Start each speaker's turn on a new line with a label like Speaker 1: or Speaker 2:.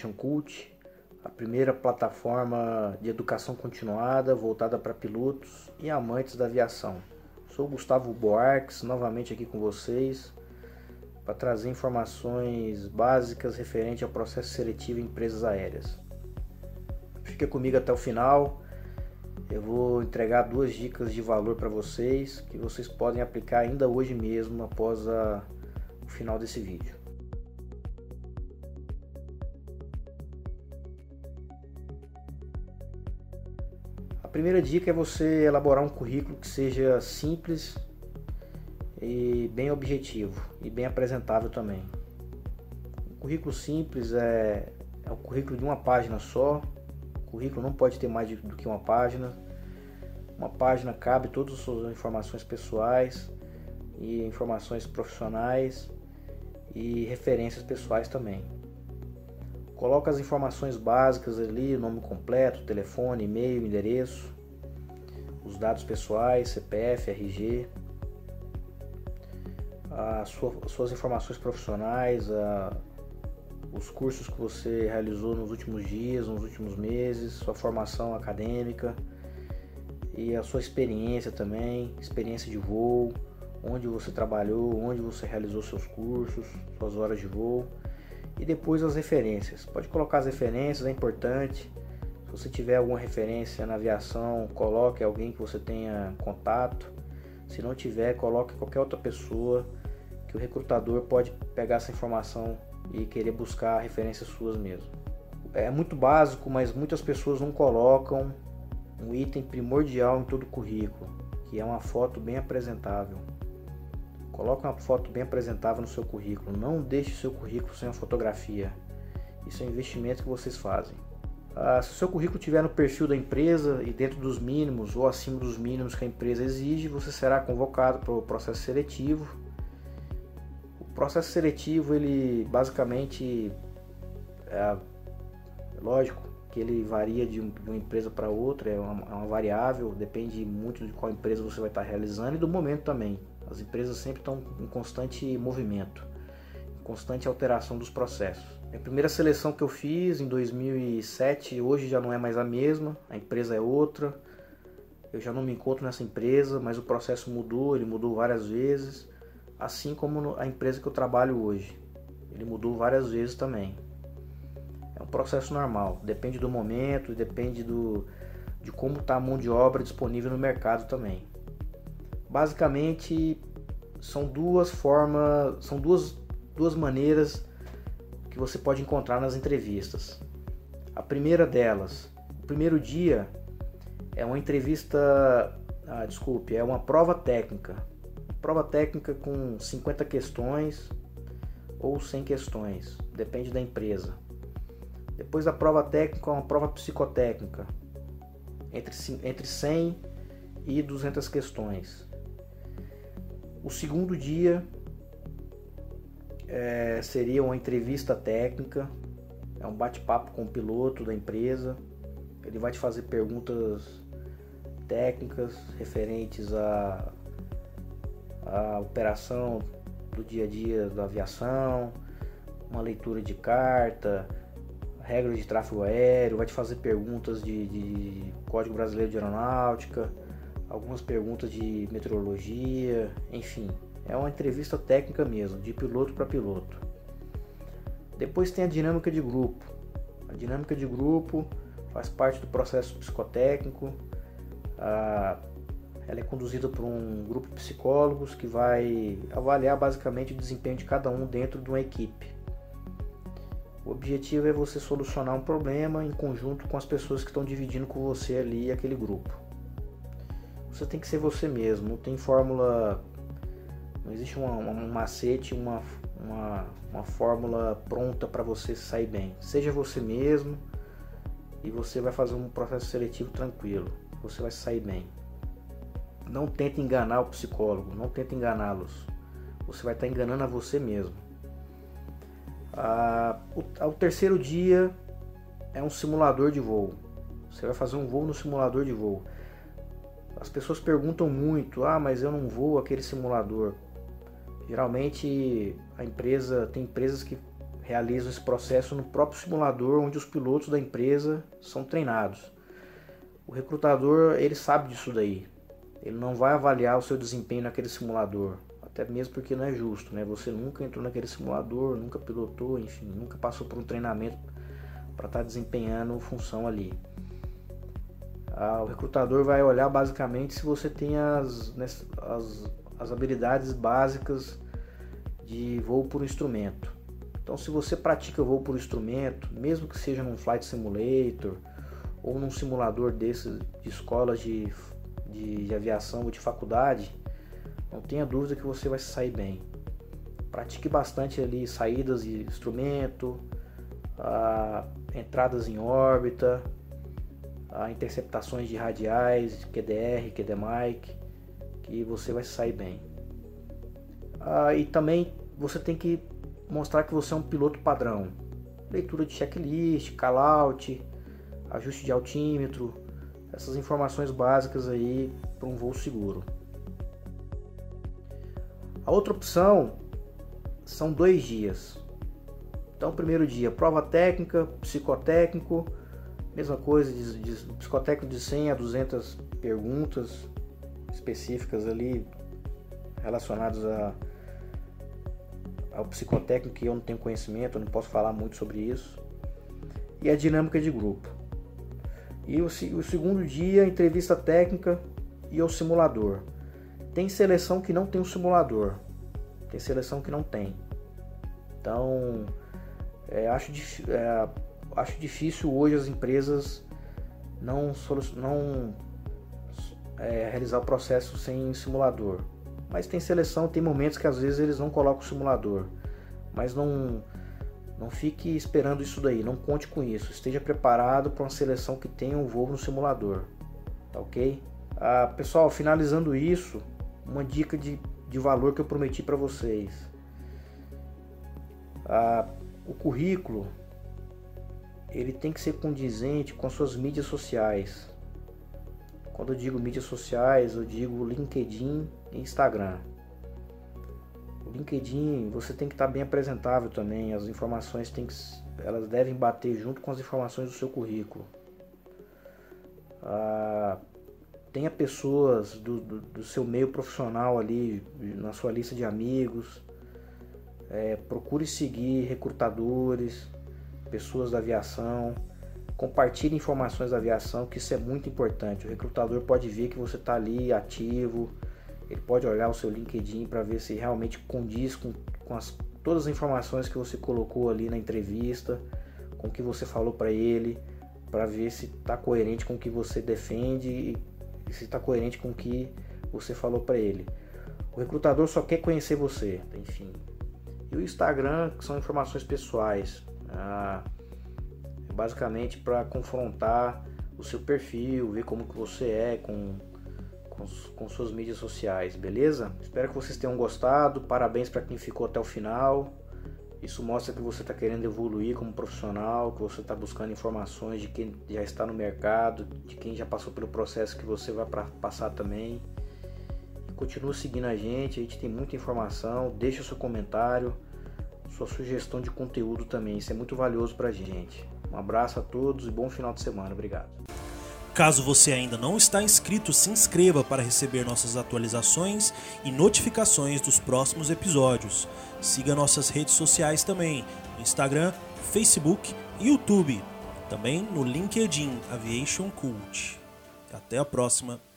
Speaker 1: Aviation Cult, a primeira plataforma de educação continuada voltada para pilotos e amantes da aviação. Sou Gustavo Boarques, novamente aqui com vocês para trazer informações básicas referente ao processo seletivo em empresas aéreas. Fica comigo até o final. Eu vou entregar duas dicas de valor para vocês que vocês podem aplicar ainda hoje mesmo após a, o final desse vídeo. Primeira dica é você elaborar um currículo que seja simples e bem objetivo e bem apresentável também. Um currículo simples é, é um currículo de uma página só. O currículo não pode ter mais do que uma página. Uma página cabe todas as suas informações pessoais e informações profissionais e referências pessoais também. Coloca as informações básicas ali, nome completo, telefone, e-mail, endereço, os dados pessoais, CPF, RG, as suas informações profissionais, a, os cursos que você realizou nos últimos dias, nos últimos meses, sua formação acadêmica e a sua experiência também, experiência de voo, onde você trabalhou, onde você realizou seus cursos, suas horas de voo e depois as referências. Pode colocar as referências, é importante. Se você tiver alguma referência na aviação, coloque alguém que você tenha contato. Se não tiver, coloque qualquer outra pessoa que o recrutador pode pegar essa informação e querer buscar referências suas mesmo. É muito básico, mas muitas pessoas não colocam um item primordial em todo o currículo, que é uma foto bem apresentável. Coloque uma foto bem apresentável no seu currículo. Não deixe seu currículo sem uma fotografia. Isso é um investimento que vocês fazem. Ah, se o seu currículo estiver no perfil da empresa e dentro dos mínimos ou acima dos mínimos que a empresa exige, você será convocado para o processo seletivo. O processo seletivo, ele basicamente é, lógico que ele varia de, uma empresa para outra, é uma, é uma variável, depende muito de qual empresa você vai estar realizando e do momento também. As empresas sempre estão em constante movimento, em constante alteração dos processos. A primeira seleção que eu fiz em 2007, hoje já não é mais a mesma, a empresa é outra. Eu já não me encontro nessa empresa, mas o processo mudou, ele mudou várias vezes, assim como a empresa que eu trabalho hoje. Ele mudou várias vezes também. É um processo normal, depende do momento, depende do, de como está a mão de obra disponível no mercado também. Basicamente são duas formas, são duas, duas maneiras que você pode encontrar nas entrevistas. A primeira delas, o primeiro dia é uma entrevista, ah, desculpe, é uma prova técnica. Prova técnica com 50 questões ou 100 questões, depende da empresa. Depois da prova técnica, uma prova psicotécnica, entre, entre 100 e 200 questões. O segundo dia é, seria uma entrevista técnica, é um bate-papo com o piloto da empresa. Ele vai te fazer perguntas técnicas referentes à, à operação do dia a dia da aviação, uma leitura de carta, regras de tráfego aéreo, vai te fazer perguntas de, de Código Brasileiro de Aeronáutica algumas perguntas de meteorologia, enfim, é uma entrevista técnica mesmo, de piloto para piloto. Depois tem a dinâmica de grupo. A dinâmica de grupo faz parte do processo psicotécnico. ela é conduzida por um grupo de psicólogos que vai avaliar basicamente o desempenho de cada um dentro de uma equipe. O objetivo é você solucionar um problema em conjunto com as pessoas que estão dividindo com você ali aquele grupo. Você tem que ser você mesmo, não tem fórmula. Não existe uma, um macete, uma, uma, uma fórmula pronta para você sair bem. Seja você mesmo e você vai fazer um processo seletivo tranquilo. Você vai sair bem. Não tente enganar o psicólogo, não tente enganá-los. Você vai estar enganando a você mesmo. Ah, o, o terceiro dia é um simulador de voo. Você vai fazer um voo no simulador de voo. As pessoas perguntam muito: ah, mas eu não vou aquele simulador. Geralmente a empresa tem empresas que realizam esse processo no próprio simulador onde os pilotos da empresa são treinados. O recrutador ele sabe disso daí. Ele não vai avaliar o seu desempenho naquele simulador, até mesmo porque não é justo, né? Você nunca entrou naquele simulador, nunca pilotou, enfim, nunca passou por um treinamento para estar tá desempenhando função ali. Ah, o recrutador vai olhar basicamente se você tem as, né, as, as habilidades básicas de voo por instrumento. Então, se você pratica voo por instrumento, mesmo que seja num flight simulator ou num simulador desses de escolas de, de, de aviação ou de faculdade, não tenha dúvida que você vai sair bem. Pratique bastante ali saídas de instrumento, ah, entradas em órbita, ah, interceptações de radiais, QDR, QDMIC, que você vai sair bem. Ah, e também você tem que mostrar que você é um piloto padrão. Leitura de checklist, callout, ajuste de altímetro, essas informações básicas aí para um voo seguro. A outra opção são dois dias. Então, primeiro dia, prova técnica, psicotécnico, mesma coisa, de, de, psicotécnico de 100 a 200 perguntas específicas ali relacionadas a ao psicotécnico que eu não tenho conhecimento, eu não posso falar muito sobre isso. E a dinâmica de grupo. E o, o segundo dia, entrevista técnica e o simulador. Tem seleção que não tem o simulador, tem seleção que não tem. Então, é, acho, é, acho difícil hoje as empresas não, não é, realizar o processo sem simulador. Mas tem seleção, tem momentos que às vezes eles não colocam o simulador. Mas não não fique esperando isso daí, não conte com isso. Esteja preparado para uma seleção que tenha um voo no simulador. Tá ok? Ah, pessoal, finalizando isso, uma dica de, de valor que eu prometi para vocês. Ah, o currículo ele tem que ser condizente com as suas mídias sociais. Quando eu digo mídias sociais, eu digo LinkedIn e Instagram. O LinkedIn, você tem que estar bem apresentável também. As informações tem que, elas devem bater junto com as informações do seu currículo. Ah, tenha pessoas do, do, do, seu meio profissional ali na sua lista de amigos. É, procure seguir recrutadores, pessoas da aviação Compartilhe informações da aviação, que isso é muito importante. O recrutador pode ver que você está ali ativo, ele pode olhar o seu LinkedIn para ver se realmente condiz com, com as, todas as informações que você colocou ali na entrevista, com o que você falou para ele, para ver se está coerente com o que você defende e, se está coerente com o que você falou para ele. O recrutador só quer conhecer você, enfim. E o Instagram são informações pessoais. Ah, basicamente para confrontar o seu perfil, ver como que você é com, com, com suas mídias sociais, beleza? Espero que vocês tenham gostado, parabéns para quem ficou até o final. Isso mostra que você está querendo evoluir como profissional, que você está buscando informações de quem já está no mercado, de quem já passou pelo processo que você vai pra, passar também. Continua seguindo a gente, a gente tem muita informação. Deixa seu comentário, sua sugestão de conteúdo também, isso é muito valioso para a gente. Um abraço a todos e bom final de semana. Obrigado.
Speaker 2: Caso você ainda não está inscrito, se inscreva para receber nossas atualizações e notificações dos próximos episódios. Siga nossas redes sociais também, Instagram, Facebook e YouTube. Também no LinkedIn Aviation Cult. Até a próxima.